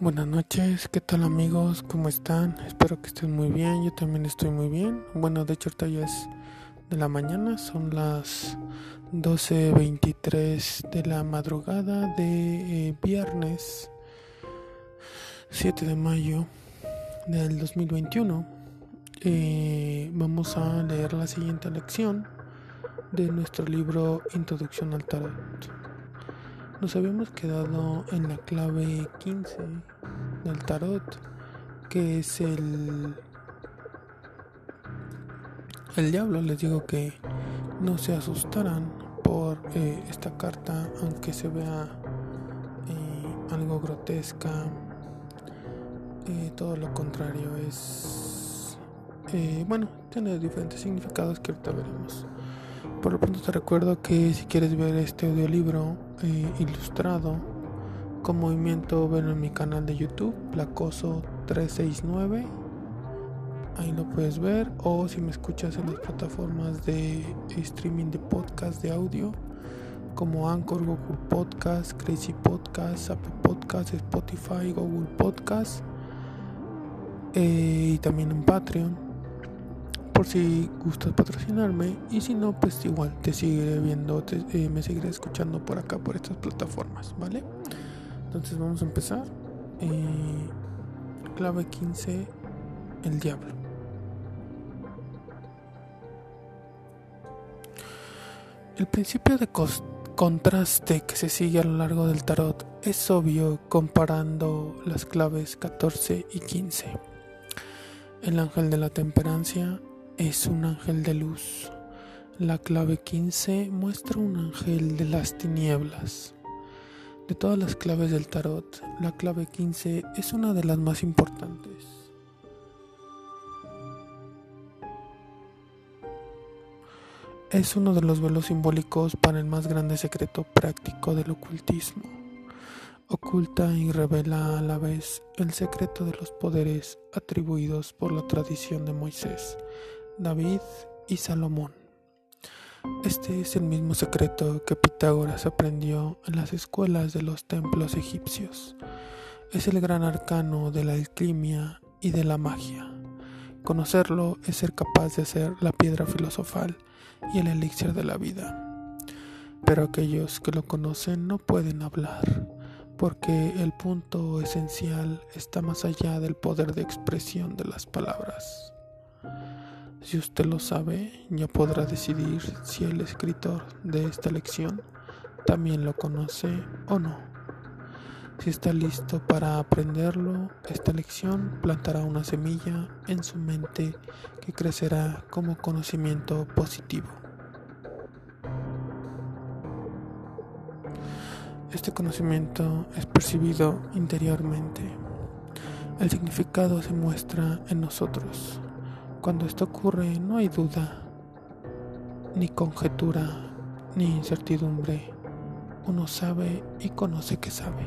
Buenas noches, ¿qué tal amigos? ¿Cómo están? Espero que estén muy bien, yo también estoy muy bien. Bueno, de hecho ahorita ya es de la mañana, son las 12.23 de la madrugada de eh, viernes 7 de mayo del 2021. Eh, vamos a leer la siguiente lección de nuestro libro Introducción al Tarot. Nos habíamos quedado en la clave 15 del tarot, que es el el diablo. Les digo que no se asustaran por eh, esta carta, aunque se vea eh, algo grotesca. Eh, todo lo contrario es bueno, tiene diferentes significados que ahorita veremos. Por lo pronto te recuerdo que si quieres ver este audiolibro eh, ilustrado con movimiento, ven en mi canal de YouTube, Placoso 369. Ahí lo puedes ver. O si me escuchas en las plataformas de streaming de podcast de audio, como Anchor, Google Podcast, Crazy Podcast, Apple Podcast, Spotify, Google Podcast. Eh, y también en Patreon por si gustas patrocinarme. Y si no pues igual te seguiré viendo eh, me seguiré escuchando por acá por estas plataformas vale entonces vamos a empezar. Eh, clave 15 el diablo. El principio de contraste que se sigue a lo largo del tarot es obvio comparando las claves 14 y 15 el ángel de la temperancia es un ángel de luz. La clave 15 muestra un ángel de las tinieblas. De todas las claves del tarot, la clave 15 es una de las más importantes. Es uno de los velos simbólicos para el más grande secreto práctico del ocultismo. Oculta y revela a la vez el secreto de los poderes atribuidos por la tradición de Moisés David y Salomón. Este es el mismo secreto que Pitágoras aprendió en las escuelas de los templos egipcios. Es el gran arcano de la alquimia y de la magia. Conocerlo es ser capaz de hacer la piedra filosofal y el elixir de la vida. Pero aquellos que lo conocen no pueden hablar, porque el punto esencial está más allá del poder de expresión de las palabras. Si usted lo sabe, ya podrá decidir si el escritor de esta lección también lo conoce o no. Si está listo para aprenderlo, esta lección plantará una semilla en su mente que crecerá como conocimiento positivo. Este conocimiento es percibido interiormente. El significado se muestra en nosotros. Cuando esto ocurre no hay duda, ni conjetura, ni incertidumbre. Uno sabe y conoce que sabe.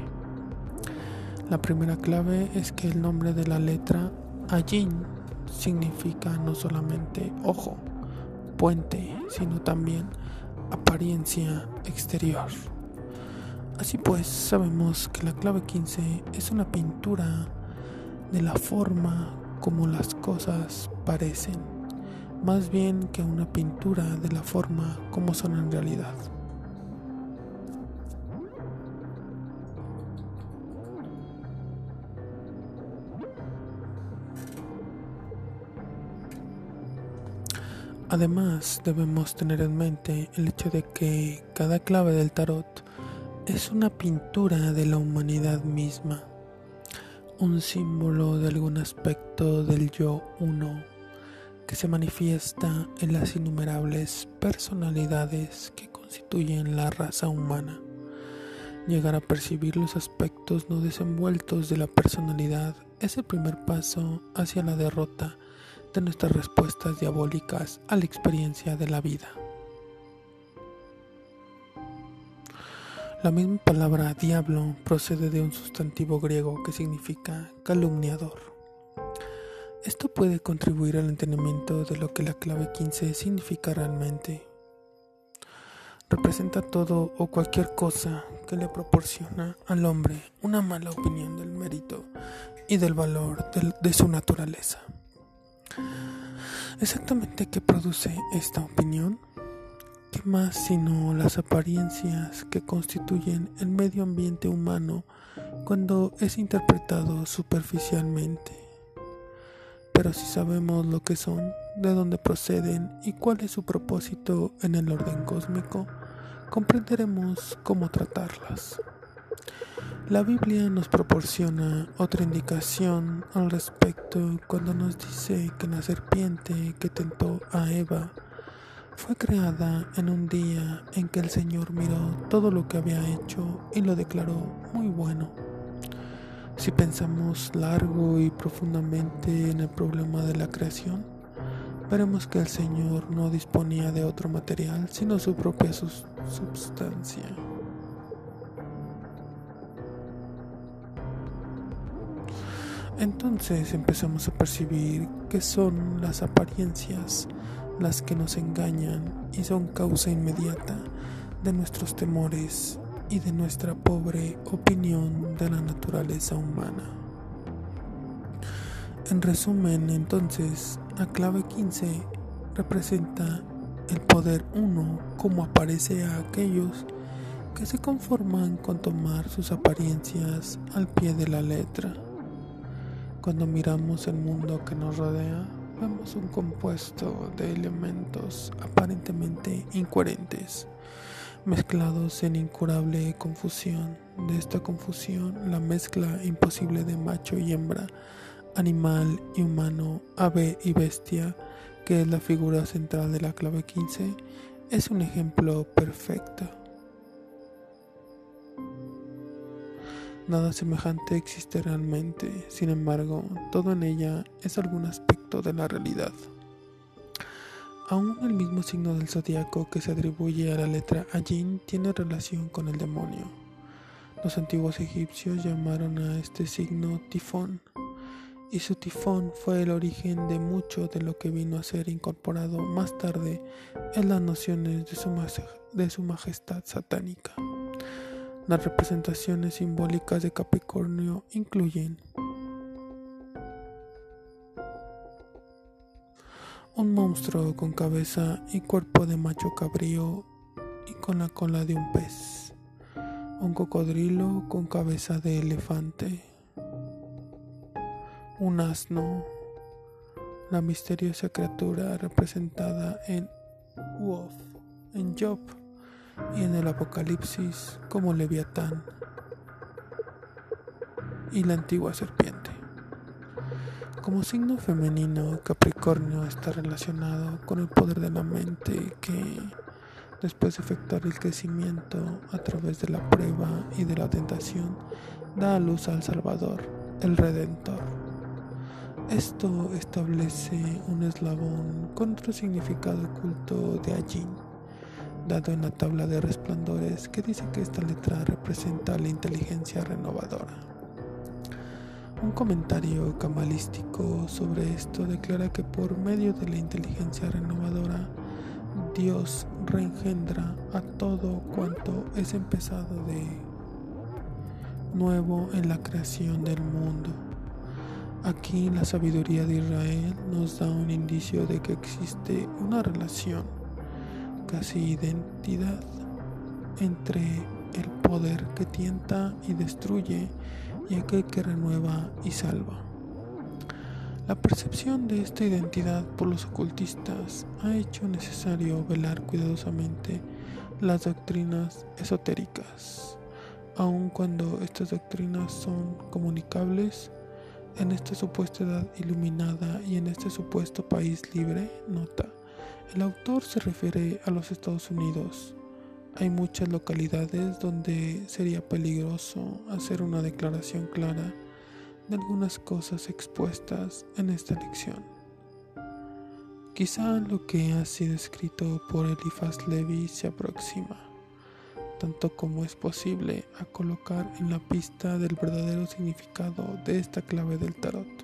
La primera clave es que el nombre de la letra Ayin significa no solamente ojo, puente, sino también apariencia exterior. Así pues, sabemos que la clave 15 es una pintura de la forma como las cosas parecen, más bien que una pintura de la forma como son en realidad. Además, debemos tener en mente el hecho de que cada clave del tarot es una pintura de la humanidad misma un símbolo de algún aspecto del yo uno que se manifiesta en las innumerables personalidades que constituyen la raza humana. Llegar a percibir los aspectos no desenvueltos de la personalidad es el primer paso hacia la derrota de nuestras respuestas diabólicas a la experiencia de la vida. La misma palabra diablo procede de un sustantivo griego que significa calumniador. Esto puede contribuir al entendimiento de lo que la clave 15 significa realmente. Representa todo o cualquier cosa que le proporciona al hombre una mala opinión del mérito y del valor de, su naturaleza. Exactamente qué produce esta opinión? ¿Qué más sino las apariencias que constituyen el medio ambiente humano cuando es interpretado superficialmente? Pero si sabemos lo que son, de dónde proceden y cuál es su propósito en el orden cósmico, comprenderemos cómo tratarlas. La Biblia nos proporciona otra indicación al respecto cuando nos dice que la serpiente que tentó a Eva fue creada en un día en que el Señor miró todo lo que había hecho y lo declaró muy bueno. Si pensamos largo y profundamente en el problema de la creación, veremos que el Señor no disponía de otro material sino su propia substancia. Entonces empezamos a percibir que son las apariencias las que nos engañan y son causa inmediata de nuestros temores y de nuestra pobre opinión de la naturaleza humana. En resumen, entonces, la clave 15 representa el poder uno como aparece a aquellos que se conforman con tomar sus apariencias al pie de la letra. Cuando miramos el mundo que nos rodea, vemos un compuesto de elementos aparentemente incoherentes, mezclados en incurable confusión. De esta confusión, la mezcla imposible de macho y hembra, animal y humano, ave y bestia, que es la figura central de la clave 15, es un ejemplo perfecto. Nada semejante existe realmente, sin embargo, todo en ella es algún aspecto de la realidad. Aún el mismo signo del zodiaco que se atribuye a la letra Ajin tiene relación con el demonio. Los antiguos egipcios llamaron a este signo tifón, y su tifón fue el origen de mucho de lo que vino a ser incorporado más tarde en las nociones de su majestad satánica. Las representaciones simbólicas de Capricornio incluyen un monstruo con cabeza y cuerpo de macho cabrío y con la cola de un pez, un cocodrilo con cabeza de elefante, un asno, la misteriosa criatura representada en Wolf, en Job y en el Apocalipsis como Leviatán y la antigua serpiente. Como signo femenino, Capricornio está relacionado con el poder de la mente que, después de efectuar el crecimiento a través de la prueba y de la tentación, da a luz al Salvador, el Redentor. Esto establece un eslabón con otro significado oculto de allí dado en la tabla de resplandores que dice que esta letra representa la inteligencia renovadora. Un comentario cabalístico sobre esto declara que por medio de la inteligencia renovadora, Dios reengendra a todo cuanto es empezado de nuevo en la creación del mundo. Aquí la sabiduría de Israel nos da un indicio de que existe una relación casi identidad entre el poder que tienta y destruye y aquel que renueva y salva. La percepción de esta identidad por los ocultistas ha hecho necesario velar cuidadosamente las doctrinas esotéricas, aun cuando estas doctrinas son comunicables en esta supuesta edad iluminada y en este supuesto país libre, nota. El autor se refiere a los Estados Unidos. Hay muchas localidades donde sería peligroso hacer una declaración clara de algunas cosas expuestas en esta lección. Quizá lo que ha sido escrito por Eliphas Levi se aproxima, tanto como es posible, a colocar en la pista del verdadero significado de esta clave del tarot.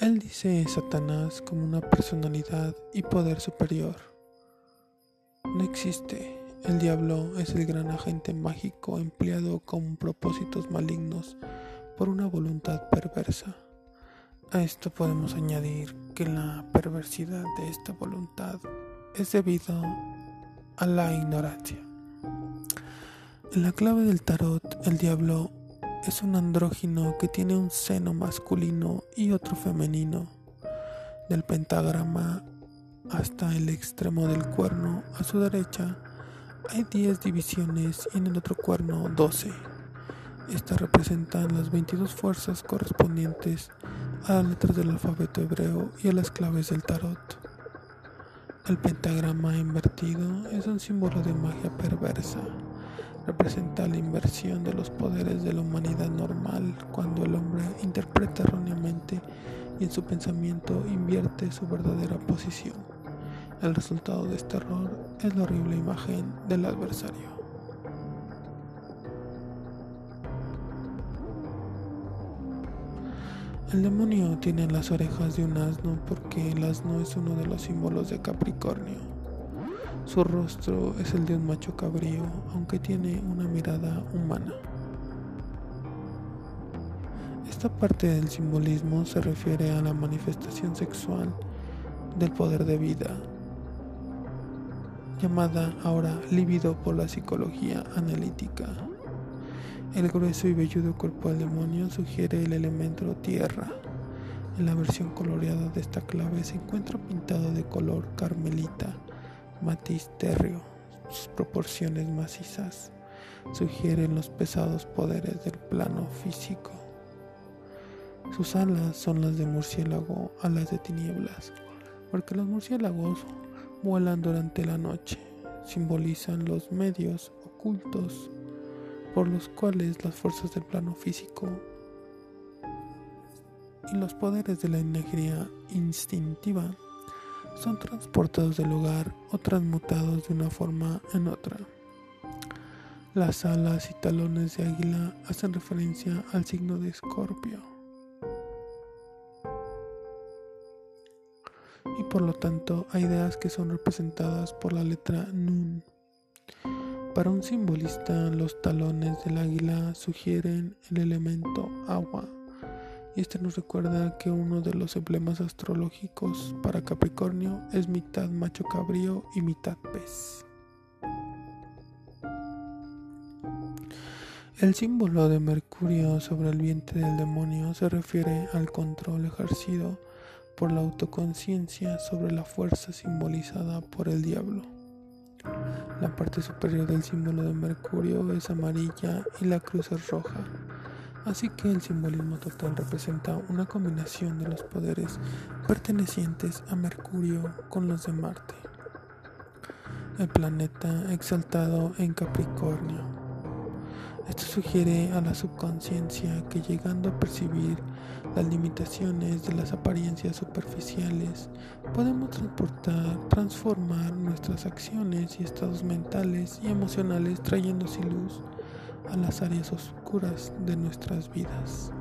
Él dice Satanás como una personalidad y poder superior. no existe. El diablo es el gran agente mágico empleado con propósitos malignos por una voluntad perversa. A esto podemos añadir que la perversidad de esta voluntad es debido a la ignorancia. En la clave del tarot, el diablo es un andrógino que tiene un seno masculino y otro femenino. Del pentagrama hasta el extremo del cuerno a su derecha hay 10 divisiones y en el otro cuerno 12. Estas representan las 22 fuerzas correspondientes a las letras del alfabeto hebreo y a las claves del tarot. El pentagrama invertido es un símbolo de magia perversa. Representa la inversión de los poderes de la humanidad normal cuando el hombre interpreta erróneamente y en su pensamiento invierte su verdadera posición. El resultado de este error es la horrible imagen del adversario. El demonio tiene las orejas de un asno porque el asno es uno de los símbolos de Capricornio. Su rostro es el de un macho cabrío, aunque tiene una mirada humana. Esta parte del simbolismo se refiere a la manifestación sexual del poder de vida, llamada ahora libido por la psicología analítica. El grueso y velludo cuerpo del demonio sugiere el elemento tierra. En la versión coloreada de esta clave se encuentra pintado de color carmelita, matiz terrio. Sus proporciones macizas sugieren los pesados poderes del plano físico. Sus alas son las de murciélago, alas de tinieblas, porque los murciélagos vuelan durante la noche, simbolizan los medios ocultos por los cuales las fuerzas del plano físico y los poderes de la energía instintiva son transportados del lugar o transmutados de una forma en otra. Las alas y talones de águila hacen referencia al signo de Escorpio. Y por lo tanto hay ideas que son representadas por la letra Nun. Para un simbolista, los talones del águila sugieren el elemento agua. Y este nos recuerda que uno de los emblemas astrológicos para Capricornio es mitad macho cabrío y mitad pez. El símbolo de Mercurio sobre el vientre del demonio se refiere al control ejercido por la autoconciencia sobre la fuerza simbolizada por el diablo. La parte superior del símbolo de Mercurio es amarilla y la cruz es roja. Así que el simbolismo total representa una combinación de los poderes pertenecientes a Mercurio con los de Marte, el planeta exaltado en Capricornio. Esto sugiere a la subconsciencia que llegando a percibir las limitaciones de las apariencias superficiales, podemos transportar, transformar nuestras acciones y estados mentales y emocionales trayéndose luz a las áreas oscuras de nuestras vidas.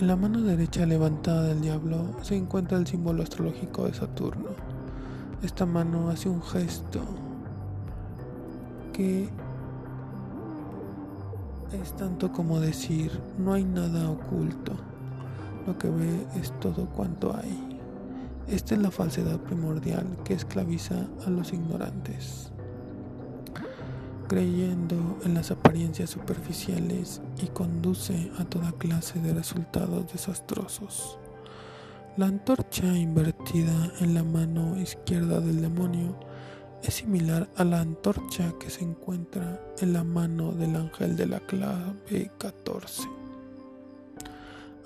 En la mano derecha levantada del diablo se encuentra el símbolo astrológico de Saturno. Esta mano hace un gesto que es tanto como decir, no hay nada oculto, lo que ve es todo cuanto hay. Esta es la falsedad primordial que esclaviza a los ignorantes creyendo en las apariencias superficiales y conduce a toda clase de resultados desastrosos. La antorcha invertida en la mano izquierda del demonio es similar a la antorcha que se encuentra en la mano del ángel de la clave 14.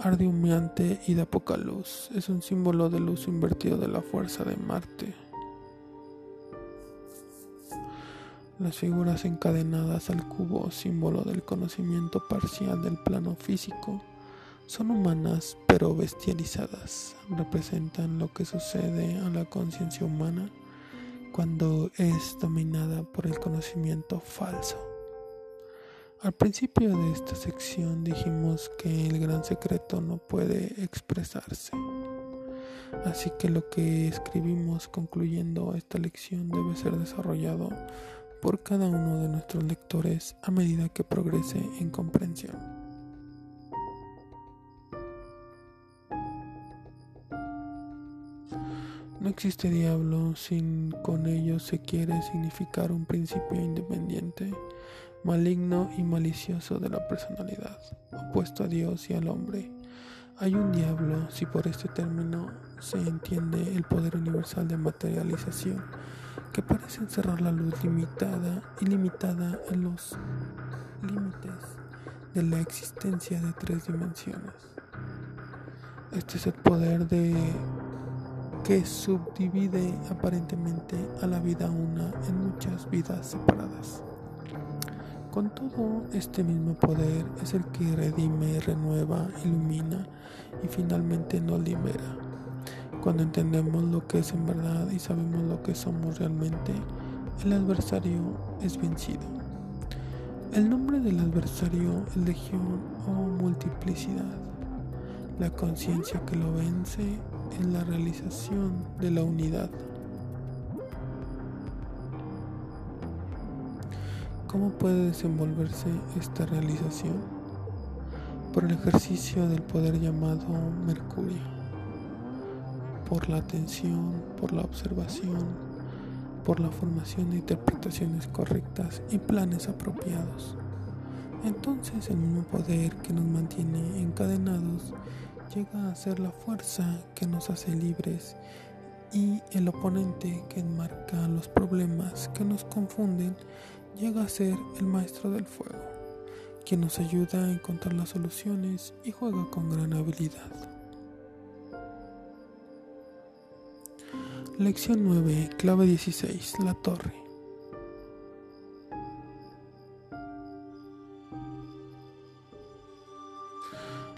Arde humeante y da poca luz, es un símbolo del uso invertido de la fuerza de Marte. Las figuras encadenadas al cubo, símbolo del conocimiento parcial del plano físico, son humanas pero bestializadas. Representan lo que sucede a la conciencia humana cuando es dominada por el conocimiento falso. Al principio de esta sección dijimos que el gran secreto no puede expresarse. Así que lo que escribimos concluyendo esta lección debe ser desarrollado por cada uno de nuestros lectores a medida que progrese en comprensión. No existe diablo sin con ello se quiere significar un principio independiente, maligno y malicioso de la personalidad, opuesto a Dios y al hombre. Hay un diablo si por este término se entiende el poder universal de materialización que parece encerrar la luz limitada y limitada en los límites de la existencia de tres dimensiones. Este es el poder de que subdivide aparentemente a la vida una en muchas vidas separadas. Con todo, este mismo poder es el que redime, renueva, ilumina y finalmente nos libera. Cuando entendemos lo que es en verdad y sabemos lo que somos realmente, el adversario es vencido. El nombre del adversario es legión o multiplicidad. La conciencia que lo vence es la realización de la unidad. ¿Cómo puede desenvolverse esta realización? Por el ejercicio del poder llamado Mercurio por la atención, por la observación, por la formación de interpretaciones correctas y planes apropiados. Entonces el mismo poder que nos mantiene encadenados llega a ser la fuerza que nos hace libres y el oponente que enmarca los problemas que nos confunden llega a ser el maestro del fuego, quien nos ayuda a encontrar las soluciones y juega con gran habilidad. Lección 9, clave 16, la torre.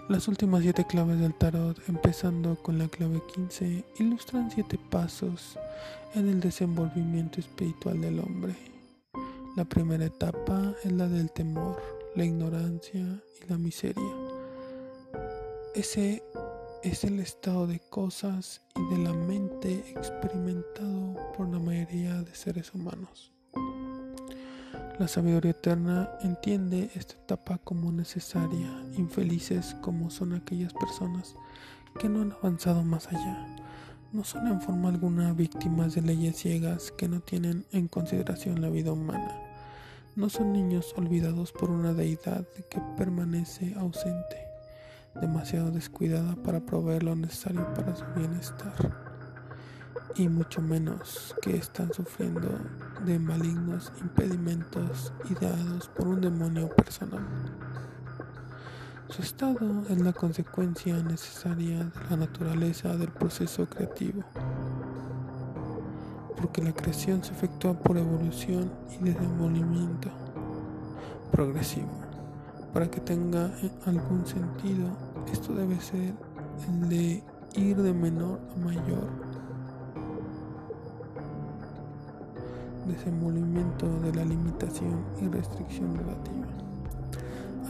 Las últimas siete claves del tarot, empezando con la clave 15, ilustran siete pasos en el desenvolvimiento espiritual del hombre. La primera etapa es la del temor, la ignorancia y la miseria. Ese es el estado de cosas y de la mente experimentado por la mayoría de seres humanos. La sabiduría eterna entiende esta etapa como necesaria, infelices como son aquellas personas que no han avanzado más allá. No son en forma alguna víctimas de leyes ciegas que no tienen en consideración la vida humana. No son niños olvidados por una deidad que permanece ausente demasiado descuidada para proveer lo necesario para su bienestar, y mucho menos que están sufriendo de malignos impedimentos ideados por un demonio personal. Su estado es la consecuencia necesaria de la naturaleza del proceso creativo, porque la creación se efectúa por evolución y desenvolvimiento progresivo. Para que tenga algún sentido, esto debe ser el de ir de menor a mayor. Desenvolvimiento de la limitación y restricción relativa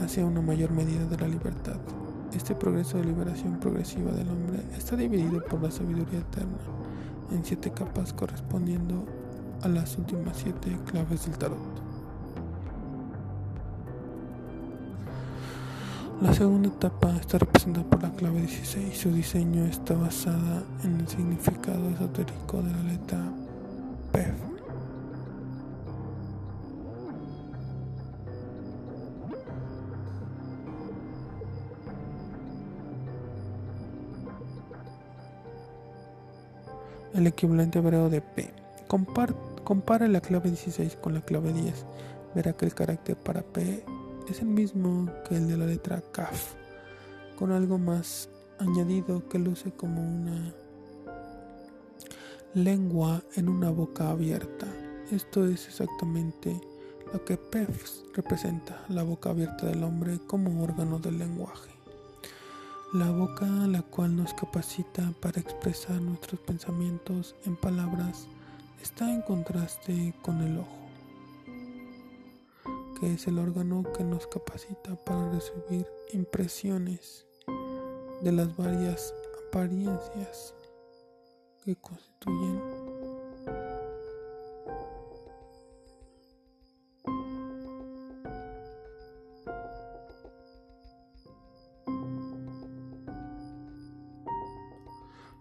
hacia una mayor medida de la libertad. Este progreso de liberación progresiva del hombre está dividido por la sabiduría eterna en siete capas correspondiendo a las últimas siete claves del tarot. La segunda etapa está representada por la clave 16. Su diseño está basada en el significado esotérico de la letra PEF. El equivalente hebreo de P. compare la clave 16 con la clave 10. Verá que el carácter para P es el mismo que el de la letra Kaf, con algo más añadido que luce como una lengua en una boca abierta. Esto es exactamente lo que Pefs representa, la boca abierta del hombre como órgano del lenguaje. La boca la cual nos capacita para expresar nuestros pensamientos en palabras está en contraste con el ojo que es el órgano que nos capacita para recibir impresiones de las varias apariencias que constituyen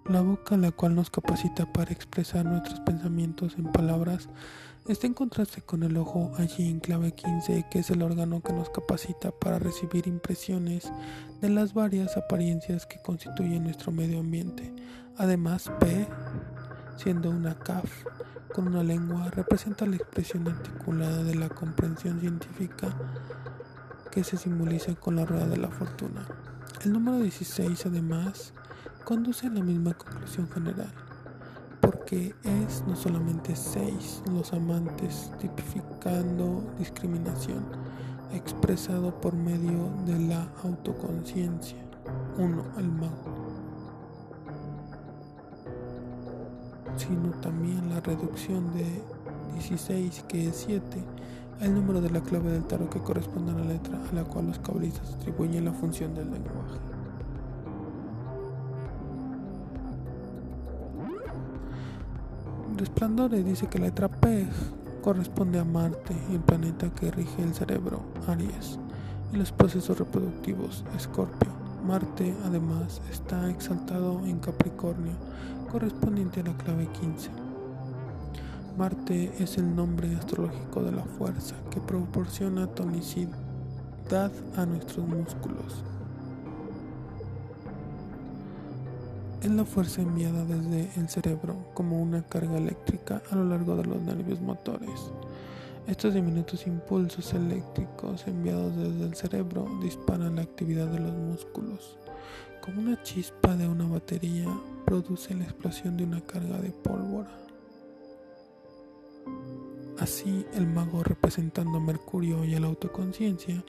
La boca, la cual nos capacita para expresar nuestros pensamientos en palabras, está en contraste con el ojo allí en clave 15, que es el órgano que nos capacita para recibir impresiones de las varias apariencias que constituyen nuestro medio ambiente. Además, P, siendo una CAF con una lengua, representa la expresión articulada de la comprensión científica que se simboliza con la rueda de la fortuna. El número 16, además, conduce a la misma conclusión general, porque es no solamente seis los amantes, tipificando discriminación, expresado por medio de la autoconciencia. Uno, el mago. Sino también la reducción de 16, que es 7, el número de la clave del tarot que corresponde a la letra a la cual los cabalistas atribuyen la función del lenguaje. Resplandores dice que la letra P corresponde a Marte, el planeta que rige el cerebro, Aries, y los procesos reproductivos, Escorpio. Marte además está exaltado en Capricornio, correspondiente a la clave 15. Marte es el nombre astrológico de la fuerza que proporciona tonicidad a nuestros músculos. Es la fuerza enviada desde el cerebro como una carga eléctrica a lo largo de los nervios motores. Estos diminutos impulsos eléctricos enviados desde el cerebro disparan la actividad de los músculos. Como una chispa de una batería produce la explosión de una carga de pólvora. Así, el mago representando a Mercurio y a la autoconciencia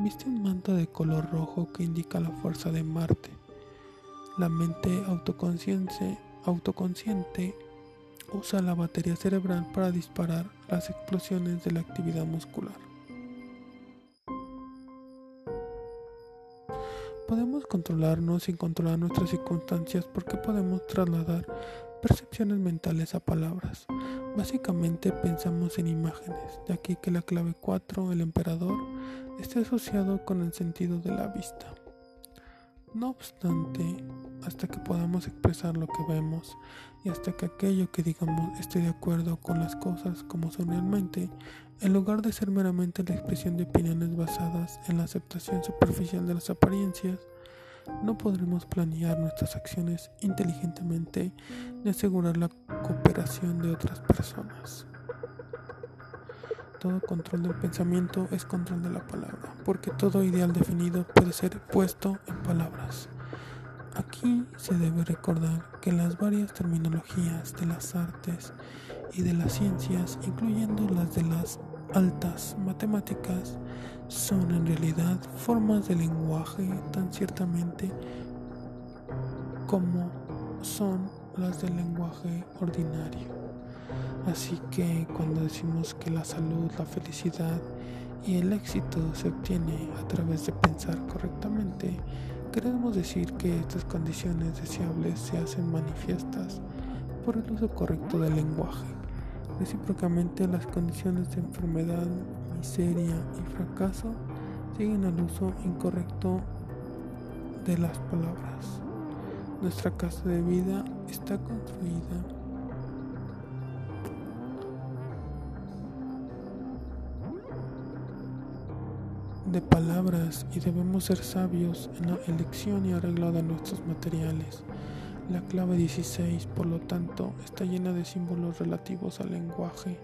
viste un manto de color rojo que indica la fuerza de Marte la mente autoconsciente, autoconsciente usa la batería cerebral para disparar las explosiones de la actividad muscular. Podemos controlarnos sin controlar nuestras circunstancias porque podemos trasladar percepciones mentales a palabras. Básicamente pensamos en imágenes, de aquí que la clave 4, el emperador, esté asociado con el sentido de la vista. No obstante, hasta que podamos expresar lo que vemos y hasta que aquello que digamos esté de acuerdo con las cosas como son realmente, en lugar de ser meramente la expresión de opiniones basadas en la aceptación superficial de las apariencias, no podremos planear nuestras acciones inteligentemente ni asegurar la cooperación de otras personas. Todo control del pensamiento es control de la palabra, porque todo ideal definido puede ser puesto en palabras. Aquí se debe recordar que las varias terminologías de las artes y de las ciencias, incluyendo las de las altas matemáticas, son en realidad formas de lenguaje tan ciertamente como son las del lenguaje ordinario. Así que cuando decimos que la salud, la felicidad y el éxito se obtiene a través de pensar correctamente, queremos decir que estas condiciones deseables se hacen manifiestas por el uso correcto del lenguaje. Recíprocamente, las condiciones de enfermedad, miseria y fracaso siguen al uso incorrecto de las palabras. Nuestra casa de vida está construida de palabras y debemos ser sabios en la elección y arreglo de nuestros materiales. La clave 16, por lo tanto, está llena de símbolos relativos al lenguaje.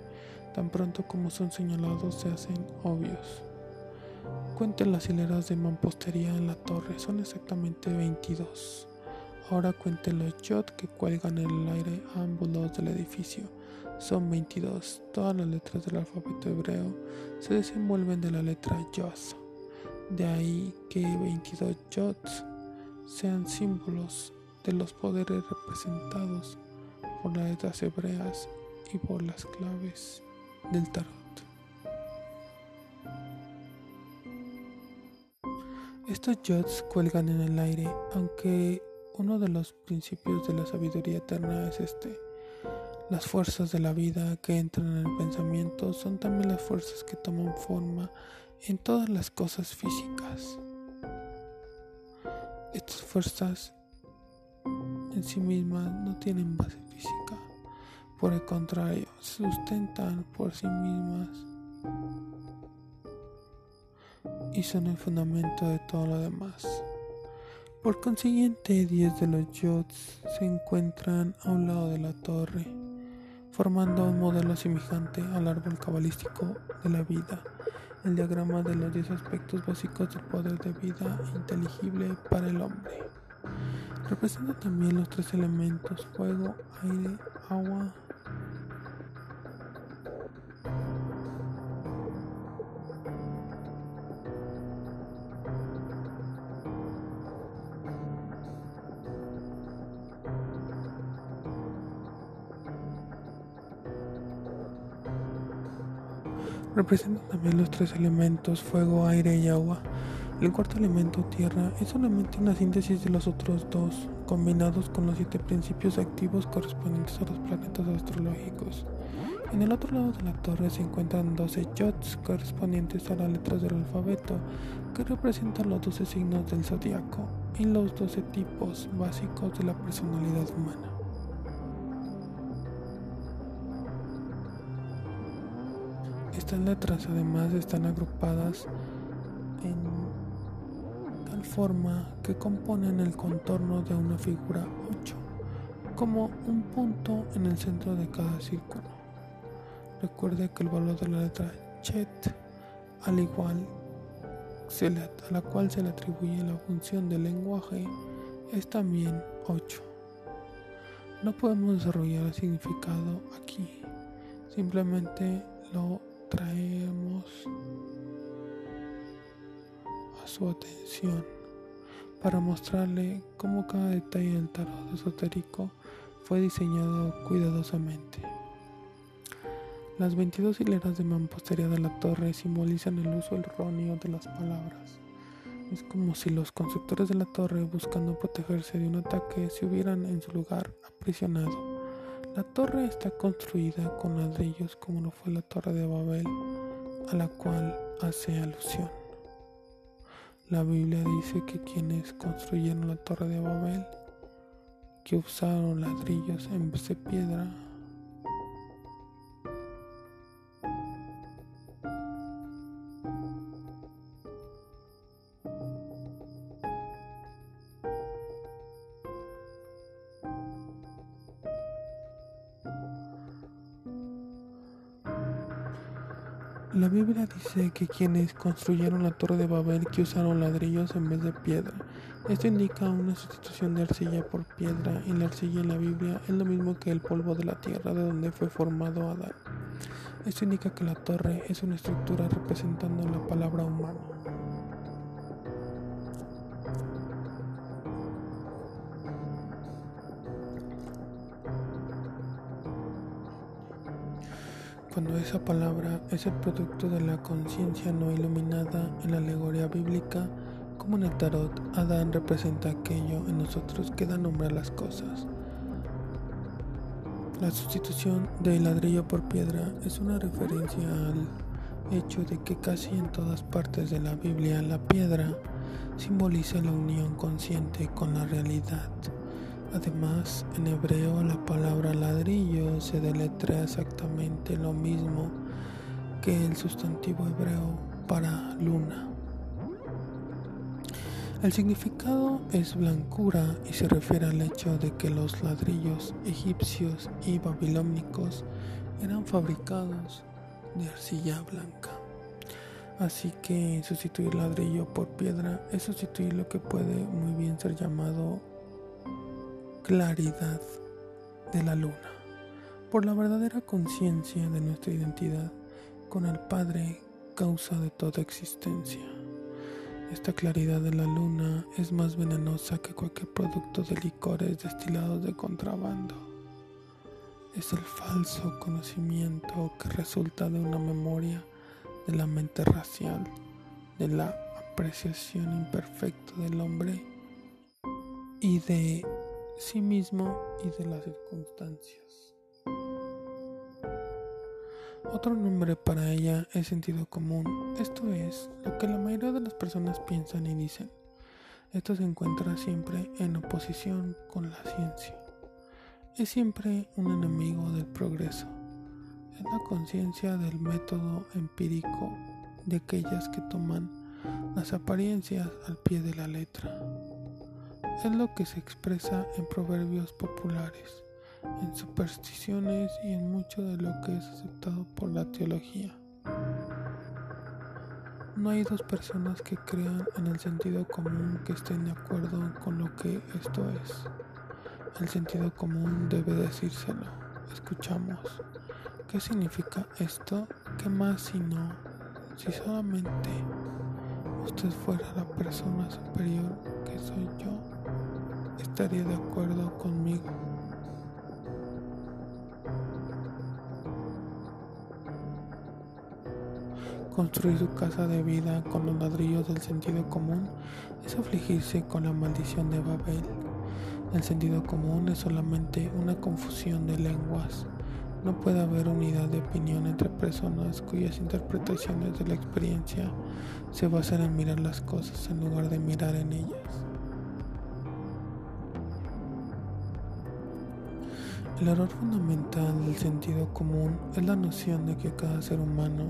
Tan pronto como son señalados se hacen obvios. Cuenten las hileras de mampostería en la torre, son exactamente 22. Ahora cuenten los yot que cuelgan en el aire a ambos lados del edificio. Son 22. Todas las letras del alfabeto hebreo se desenvuelven de la letra Yos. De ahí que 22 yots sean símbolos de los poderes representados por las letras hebreas y por las claves del tarot. Estos yots cuelgan en el aire, aunque uno de los principios de la sabiduría eterna es este. Las fuerzas de la vida que entran en el pensamiento son también las fuerzas que toman forma en todas las cosas físicas. Estas fuerzas en sí mismas no tienen base física, por el contrario, se sustentan por sí mismas y son el fundamento de todo lo demás. Por consiguiente, 10 de los yots se encuentran a un lado de la torre, formando un modelo semejante al árbol cabalístico de la vida, el diagrama de los 10 aspectos básicos del poder de vida inteligible para el hombre. Representa también los tres elementos, fuego, aire, agua, representan también los tres elementos, fuego, aire y agua. El cuarto elemento, tierra, es solamente una síntesis de los otros dos, combinados con los siete principios activos correspondientes a los planetas astrológicos. En el otro lado de la torre se encuentran 12 yots correspondientes a las letras del alfabeto, que representan los 12 signos del zodiaco y los 12 tipos básicos de la personalidad humana. Estas letras además están agrupadas en tal forma que componen el contorno de una figura 8, como un punto en el centro de cada círculo. Recuerde que el valor de la letra Chet, al igual a la cual se le atribuye la función del lenguaje, es también 8. No podemos desarrollar el significado aquí, simplemente lo traemos a su atención para mostrarle cómo cada detalle del tarot esotérico fue diseñado cuidadosamente. Las 22 hileras de mampostería de la torre simbolizan el uso erróneo de las palabras. Es como si los constructores de la torre, buscando protegerse de un ataque, se hubieran en su lugar aprisionado. La torre está construida con ladrillos como lo fue la torre de Babel, a la cual hace alusión. La Biblia dice que quienes construyeron la torre de Babel, que usaron ladrillos en vez de piedra, La Biblia dice que quienes construyeron la torre de Babel que usaron ladrillos en vez de piedra. Esto indica una sustitución de arcilla por piedra y la arcilla en la Biblia es lo mismo que el polvo de la tierra de donde fue formado Adán. Esto indica que la torre es una estructura representando la palabra humana. Cuando esa palabra es el producto de la conciencia no iluminada en la alegoría bíblica, como en el tarot, Adán representa aquello en nosotros que da nombre a las cosas. La sustitución de ladrillo por piedra es una referencia al hecho de que casi en todas partes de la Biblia la piedra simboliza la unión consciente con la realidad. Además, en hebreo la palabra ladrillo se deletrea exactamente lo mismo que el sustantivo hebreo para luna. El significado es blancura y se refiere al hecho de que los ladrillos egipcios y babilónicos eran fabricados de arcilla blanca. Así que sustituir ladrillo por piedra es sustituir lo que puede muy bien ser llamado claridad de la luna, por la verdadera conciencia de nuestra identidad con el Padre, causa de toda existencia. Esta claridad de la luna es más venenosa que cualquier producto de licores destilados de contrabando. Es el falso conocimiento que resulta de una memoria de la mente racial, de la apreciación imperfecta del hombre y de sí mismo y de las circunstancias. Otro nombre para ella es sentido común, esto es lo que la mayoría de las personas piensan y dicen. Esto se encuentra siempre en oposición con la ciencia. Es siempre un enemigo del progreso. Es la conciencia del método empírico de aquellas que toman las apariencias al pie de la letra. Es lo que se expresa en proverbios populares, en supersticiones y en mucho de lo que es aceptado por la teología. No hay dos personas que crean en el sentido común que estén de acuerdo con lo que esto es. El sentido común debe decírselo. Escuchamos. ¿Qué significa esto? ¿Qué más si no? Si solamente usted fuera la persona superior que soy yo, estaría de acuerdo conmigo. Construir su casa de vida con los ladrillos del sentido común es afligirse con la maldición de Babel. El sentido común es solamente una confusión de lenguas. No puede haber unidad de opinión entre personas cuyas interpretaciones de la experiencia se basan en mirar las cosas en lugar de mirar en ellas. El error fundamental del sentido común es la noción de que cada ser humano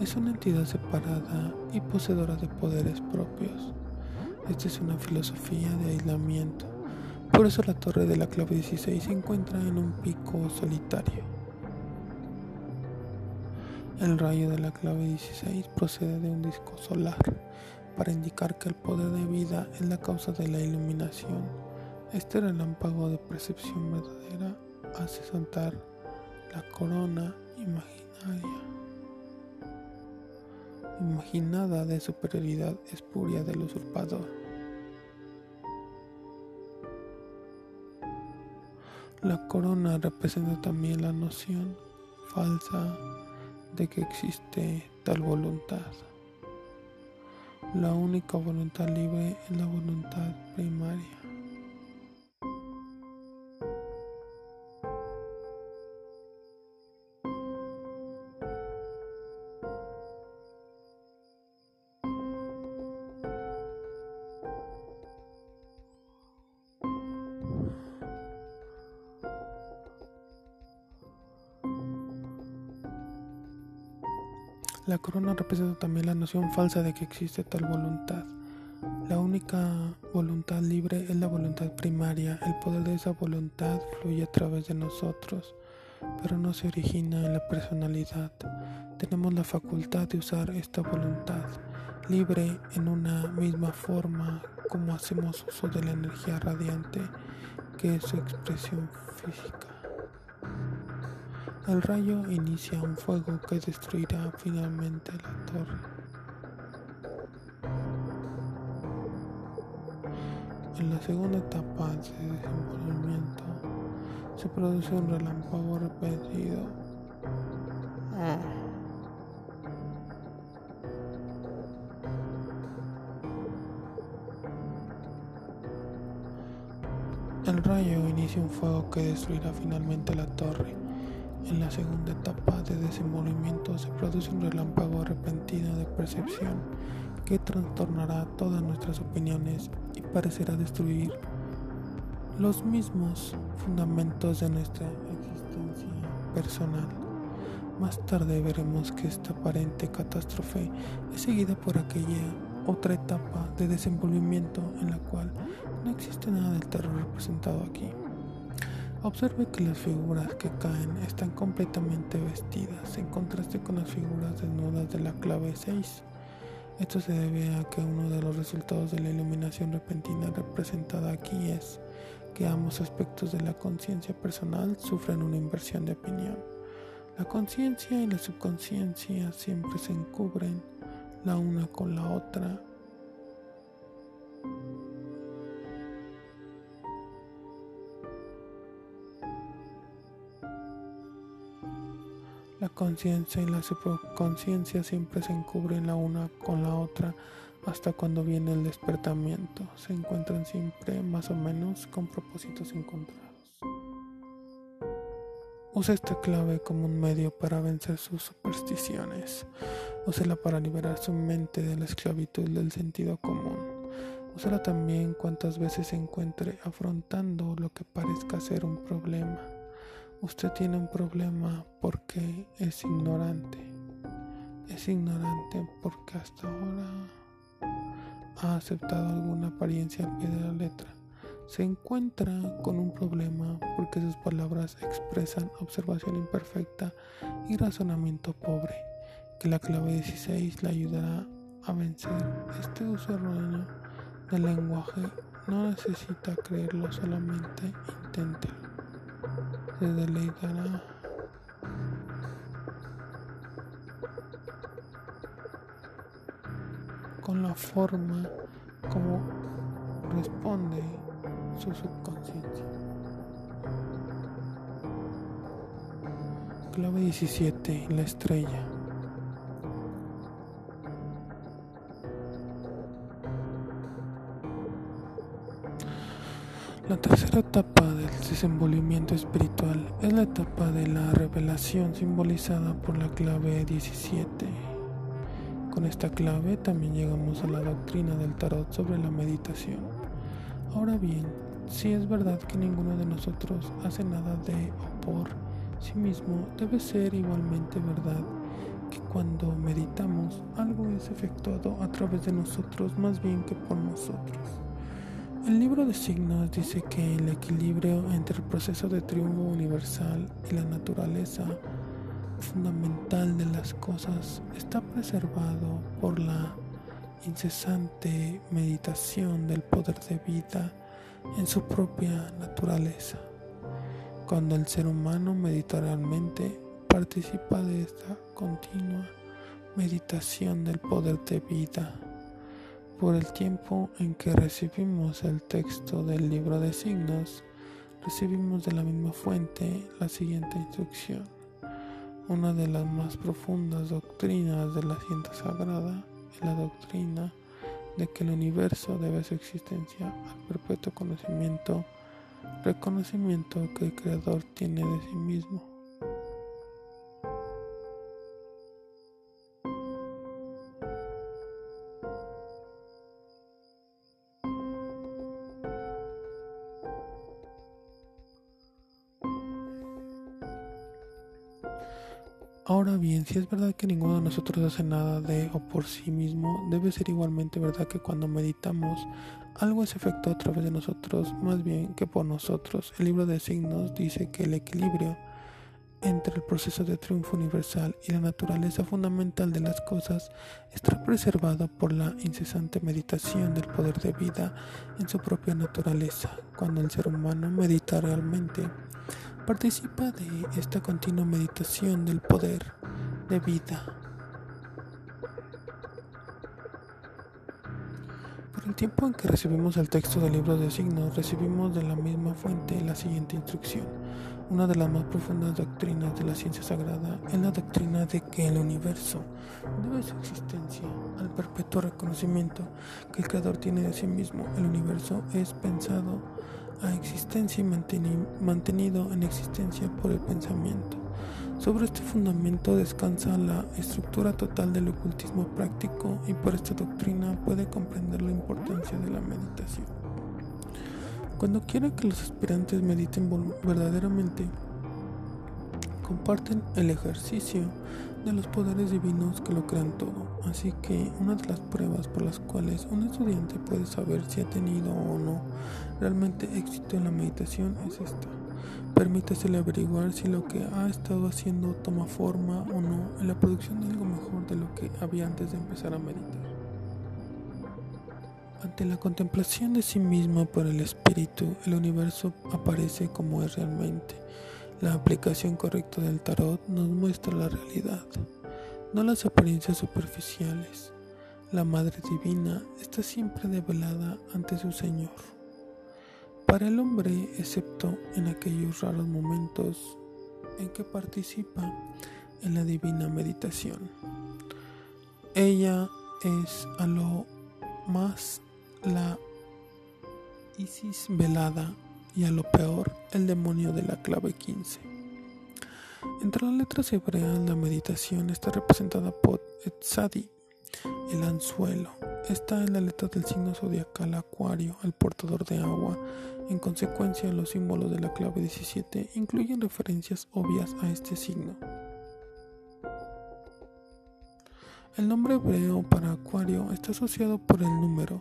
es una entidad separada y poseedora de poderes propios. Esta es una filosofía de aislamiento. Por eso la torre de la clave 16 se encuentra en un pico solitario. El rayo de la clave 16 procede de un disco solar para indicar que el poder de vida es la causa de la iluminación. Este relámpago de percepción verdadera hace saltar la corona imaginaria, imaginada de superioridad espuria del usurpador. La corona representa también la noción falsa de que existe tal voluntad. La única voluntad libre es la voluntad primaria. La corona representa también la noción falsa de que existe tal voluntad. La única voluntad libre es la voluntad primaria. El poder de esa voluntad fluye a través de nosotros, pero no se origina en la personalidad. Tenemos la facultad de usar esta voluntad libre en una misma forma como hacemos uso de la energía radiante que es su expresión física. El rayo inicia un fuego que destruirá finalmente la torre. En la segunda etapa de desenvolvimiento se produce un relámpago repetido. El rayo inicia un fuego que destruirá finalmente la torre. En la segunda etapa de desenvolvimiento se produce un relámpago repentino de percepción que trastornará todas nuestras opiniones y parecerá destruir los mismos fundamentos de nuestra existencia personal. Más tarde veremos que esta aparente catástrofe es seguida por aquella otra etapa de desenvolvimiento en la cual no existe nada del terror representado aquí. Observe que las figuras que caen están completamente vestidas en contraste con las figuras desnudas de la clave 6. Esto se debe a que uno de los resultados de la iluminación repentina representada aquí es que ambos aspectos de la conciencia personal sufren una inversión de opinión. La conciencia y la subconsciencia siempre se encubren la una con la otra conciencia y la subconsciencia siempre se encubren la una con la otra hasta cuando viene el despertamiento. Se encuentran siempre más o menos con propósitos encontrados. Usa esta clave como un medio para vencer sus supersticiones. Úsela para liberar su mente de la esclavitud del sentido común. Úsala también cuantas veces se encuentre afrontando lo que parezca ser un problema. Usted tiene un problema porque es ignorante. Es ignorante porque hasta ahora ha aceptado alguna apariencia al pie de la letra. Se encuentra con un problema porque sus palabras expresan observación imperfecta y razonamiento pobre, que la clave 16 le ayudará a vencer este uso erróneo del lenguaje. No necesita creerlo, solamente inténtelo. Se deleitará con la forma como responde su subconsciencia. Clave 17. La estrella. La tercera etapa del desenvolvimiento espiritual es la etapa de la revelación simbolizada por la clave 17. Con esta clave también llegamos a la doctrina del tarot sobre la meditación. Ahora bien, si es verdad que ninguno de nosotros hace nada de o por sí mismo, debe ser igualmente verdad que cuando meditamos algo es efectuado a través de nosotros más bien que por nosotros. El libro de signos dice que el equilibrio entre el proceso de triunfo universal y la naturaleza fundamental de las cosas está preservado por la incesante meditación del poder de vida en su propia naturaleza. Cuando el ser humano medita realmente, participa de esta continua meditación del poder de vida. Por el tiempo en que recibimos el texto del libro de signos, recibimos de la misma fuente la siguiente instrucción. Una de las más profundas doctrinas de la ciencia sagrada es la doctrina de que el universo debe su existencia al perpetuo conocimiento, reconocimiento que el Creador tiene de sí mismo. Ahora bien, si es verdad que ninguno de nosotros hace nada de o por sí mismo, debe ser igualmente verdad que cuando meditamos, algo es efectuado a través de nosotros, más bien que por nosotros. El libro de signos dice que el equilibrio entre el proceso de triunfo universal y la naturaleza fundamental de las cosas está preservado por la incesante meditación del poder de vida en su propia naturaleza. Cuando el ser humano medita realmente, Participa de esta continua meditación del poder de vida. Por el tiempo en que recibimos el texto del libro de signos, recibimos de la misma fuente la siguiente instrucción. Una de las más profundas doctrinas de la ciencia sagrada es la doctrina de que el universo debe su existencia al perpetuo reconocimiento que el Creador tiene de sí mismo. El universo es pensado a existencia y mantenido en existencia por el pensamiento. Sobre este fundamento descansa la estructura total del ocultismo práctico y por esta doctrina puede comprender la importancia de la meditación. Cuando quiera que los aspirantes mediten verdaderamente, comparten el ejercicio de los poderes divinos que lo crean todo. Así que una de las pruebas por las cuales un estudiante puede saber si ha tenido o no realmente éxito en la meditación es esta. Permítasele averiguar si lo que ha estado haciendo toma forma o no en la producción de algo mejor de lo que había antes de empezar a meditar. Ante la contemplación de sí mismo por el espíritu, el universo aparece como es realmente la aplicación correcta del tarot nos muestra la realidad, no las apariencias superficiales. La Madre Divina está siempre develada ante su Señor. Para el hombre, excepto en aquellos raros momentos en que participa en la divina meditación, ella es a lo más la Isis velada y a lo peor el demonio de la clave 15. Entre las letras hebreas la meditación está representada por Etzadi, el anzuelo. Está en la letra del signo zodiacal Acuario, el portador de agua. En consecuencia, los símbolos de la clave 17 incluyen referencias obvias a este signo. El nombre hebreo para Acuario está asociado por el número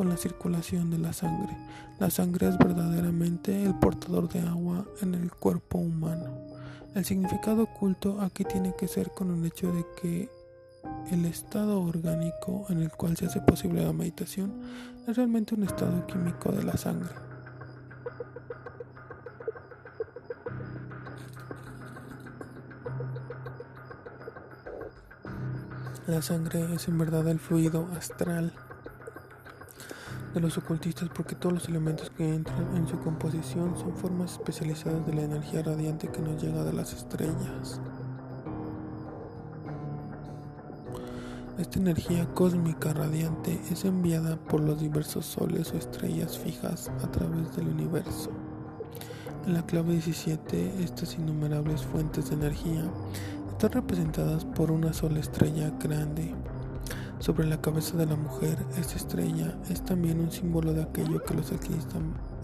con la circulación de la sangre. La sangre es verdaderamente el portador de agua en el cuerpo humano. El significado oculto aquí tiene que ser con el hecho de que el estado orgánico en el cual se hace posible la meditación es realmente un estado químico de la sangre. La sangre es en verdad el fluido astral de los ocultistas porque todos los elementos que entran en su composición son formas especializadas de la energía radiante que nos llega de las estrellas. Esta energía cósmica radiante es enviada por los diversos soles o estrellas fijas a través del universo. En la clave 17, estas innumerables fuentes de energía están representadas por una sola estrella grande. Sobre la cabeza de la mujer, esta estrella es también un símbolo de aquello que los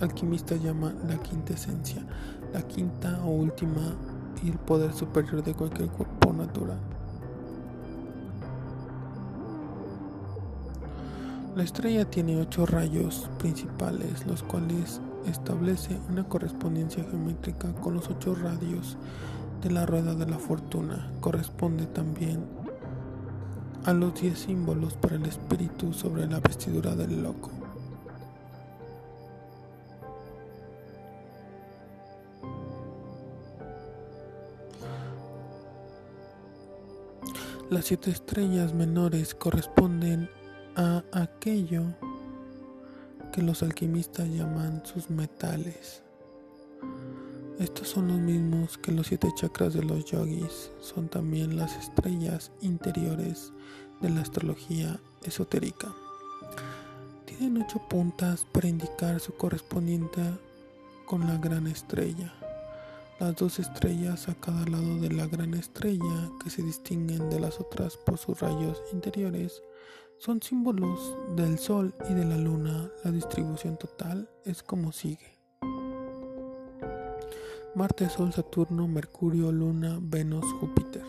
alquimistas llaman la quinta esencia, la quinta o última y el poder superior de cualquier cuerpo natural. La estrella tiene ocho rayos principales, los cuales establece una correspondencia geométrica con los ocho radios de la rueda de la fortuna. Corresponde también a los diez símbolos para el espíritu sobre la vestidura del loco. Las siete estrellas menores corresponden a aquello que los alquimistas llaman sus metales. Estos son los mismos que los siete chakras de los yogis, son también las estrellas interiores de la astrología esotérica. Tienen ocho puntas para indicar su correspondiente con la gran estrella. Las dos estrellas a cada lado de la gran estrella que se distinguen de las otras por sus rayos interiores son símbolos del Sol y de la Luna. La distribución total es como sigue. Marte, Sol, Saturno, Mercurio, Luna, Venus, Júpiter.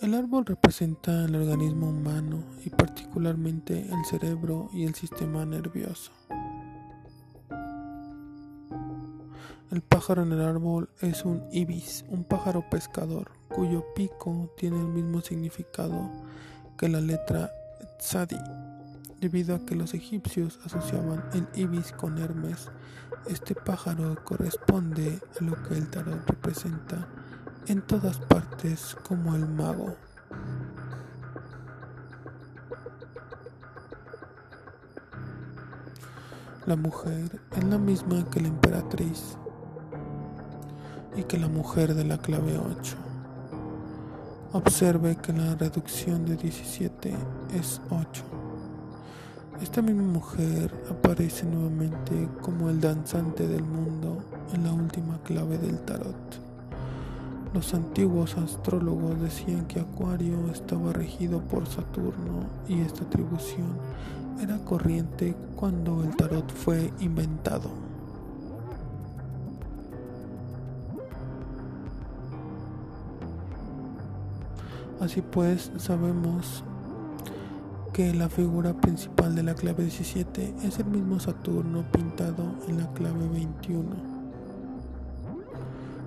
El árbol representa el organismo humano y particularmente el cerebro y el sistema nervioso. El pájaro en el árbol es un ibis, un pájaro pescador, cuyo pico tiene el mismo significado que la letra Tzadi, debido a que los egipcios asociaban el ibis con Hermes. Este pájaro corresponde a lo que el tarot representa en todas partes como el mago. La mujer es la misma que la emperatriz y que la mujer de la clave 8. Observe que la reducción de 17 es 8. Esta misma mujer aparece nuevamente como el danzante del mundo en la última clave del tarot. Los antiguos astrólogos decían que Acuario estaba regido por Saturno y esta atribución era corriente cuando el tarot fue inventado. Así pues, sabemos que la figura principal de la clave 17 es el mismo Saturno pintado en la clave 21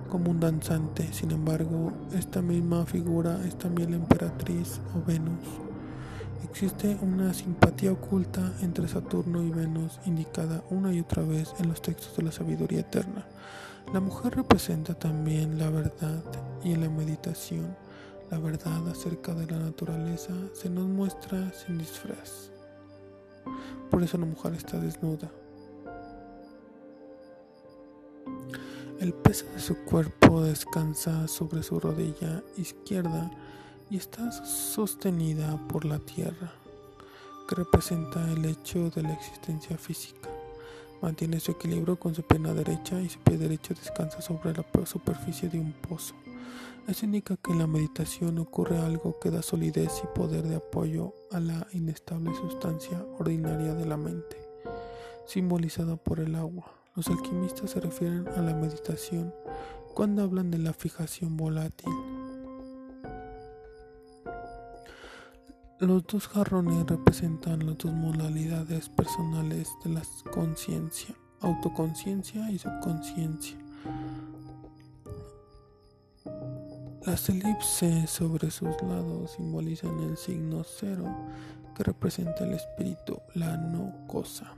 como un danzante. Sin embargo, esta misma figura es también la emperatriz o Venus. Existe una simpatía oculta entre Saturno y Venus indicada una y otra vez en los textos de la sabiduría eterna. La mujer representa también la verdad y la meditación la verdad acerca de la naturaleza se nos muestra sin disfraz. Por eso la mujer está desnuda. El peso de su cuerpo descansa sobre su rodilla izquierda y está sostenida por la tierra. que representa el hecho de la existencia física. Mantiene su equilibrio con su pierna derecha y su pie derecho descansa sobre la superficie de un pozo. Eso indica que en la meditación ocurre algo que da solidez y poder de apoyo a la inestable sustancia ordinaria de la mente, simbolizada por el agua. Los alquimistas se refieren a la meditación cuando hablan de la fijación volátil. Los dos jarrones representan las dos modalidades personales de la conciencia, autoconciencia y subconsciencia. Las elipses sobre sus lados simbolizan el signo cero que representa el espíritu, la no cosa.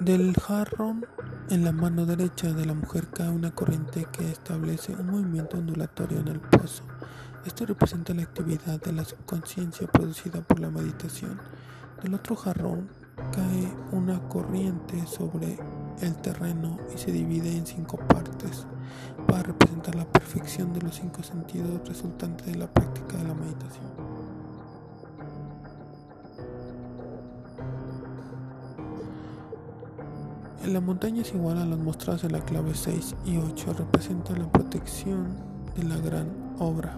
Del jarrón en la mano derecha de la mujer cae una corriente que establece un movimiento ondulatorio en el pozo. Esto representa la actividad de la subconsciencia producida por la meditación. Del otro jarrón cae una corriente sobre el terreno y se divide en cinco partes para representar la perfección de los cinco sentidos resultante de la práctica de la meditación. En la montaña es igual a las mostradas en la clave 6 y 8, representa la protección de la gran obra,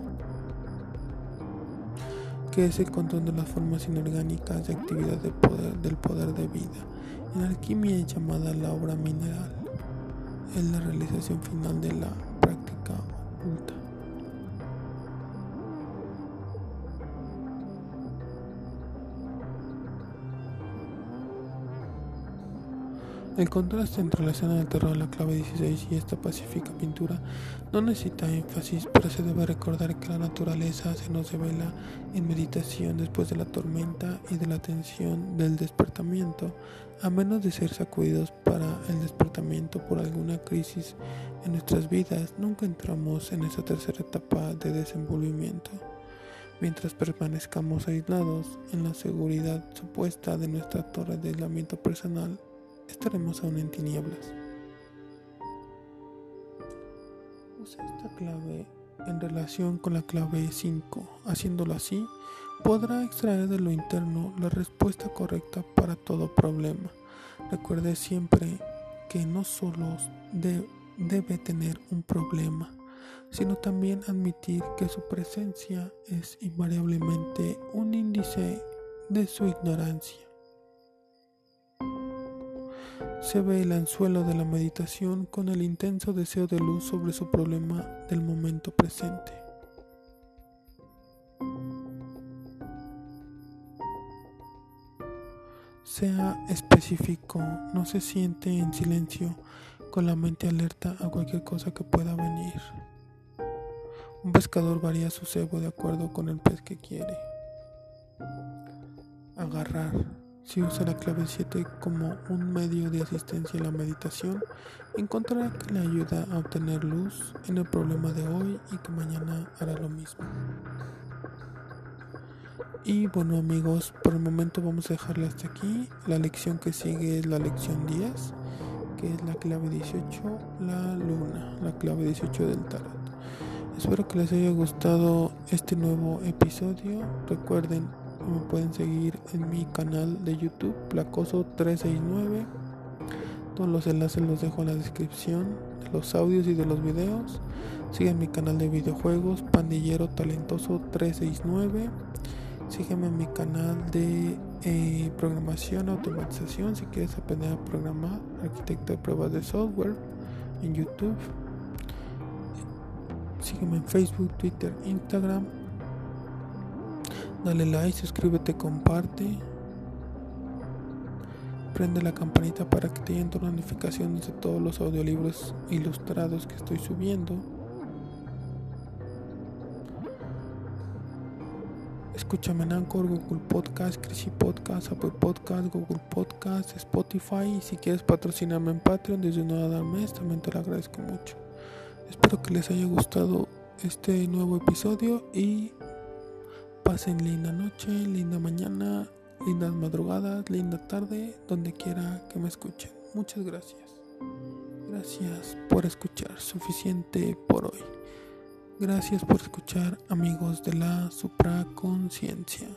que es el control de las formas inorgánicas de actividad del poder de vida. En alquimia llamada la obra mineral, es la realización final de la práctica oculta. El contraste entre la escena del terror de la clave 16 y esta pacífica pintura no necesita énfasis, pero se debe recordar que la naturaleza se nos revela en meditación después de la tormenta y de la tensión del despertamiento, a menos de ser sacudidos para el despertamiento por alguna crisis en nuestras vidas, nunca entramos en esa tercera etapa de desenvolvimiento. Mientras permanezcamos aislados en la seguridad supuesta de nuestra torre de aislamiento personal, estaremos aún en tinieblas. Use esta clave en relación con la clave 5. Haciéndolo así, podrá extraer de lo interno la respuesta correcta para todo problema. Recuerde siempre que no solo debe tener un problema, sino también admitir que su presencia es invariablemente un índice de su ignorancia se ve el anzuelo de la meditación con el intenso deseo de luz sobre su problema del momento presente. Sea específico, no se siente en silencio con la mente alerta a cualquier cosa que pueda venir. Un pescador varía su cebo de acuerdo con el pez que quiere agarrar. Si usa la clave 7 como un medio de asistencia en la meditación, encontrará que le ayuda a obtener luz en el problema de hoy y que mañana hará lo mismo. Y bueno amigos, por el momento vamos a dejarla hasta aquí. La lección que sigue es la lección 10, que es la clave 18, la luna, la clave 18 del tarot. Espero que les haya gustado este nuevo episodio. Recuerden me pueden seguir en mi canal de YouTube, Placoso369. Todos los enlaces los dejo en la descripción de los audios y de los videos. Sigan mi canal de videojuegos, Pandillero Talentoso 369. Sígueme en mi canal de eh, programación, automatización, si quieres aprender a programar, arquitecto de pruebas de software en YouTube. Sígueme en Facebook, Twitter, Instagram Dale like, suscríbete, comparte. Prende la campanita para que te lleguen tus notificaciones de todos los audiolibros ilustrados que estoy subiendo. Escúchame en Anchor, Google Podcast, Crisi Podcast, Apple Podcast, Google Podcast, Spotify. Y si quieres patrocinarme en Patreon desde una al mes, también te lo agradezco mucho. Espero que les haya gustado este nuevo episodio y Pasen linda noche, linda mañana, lindas madrugadas, linda tarde, donde quiera que me escuchen. Muchas gracias. Gracias por escuchar. Suficiente por hoy. Gracias por escuchar amigos de la supraconciencia.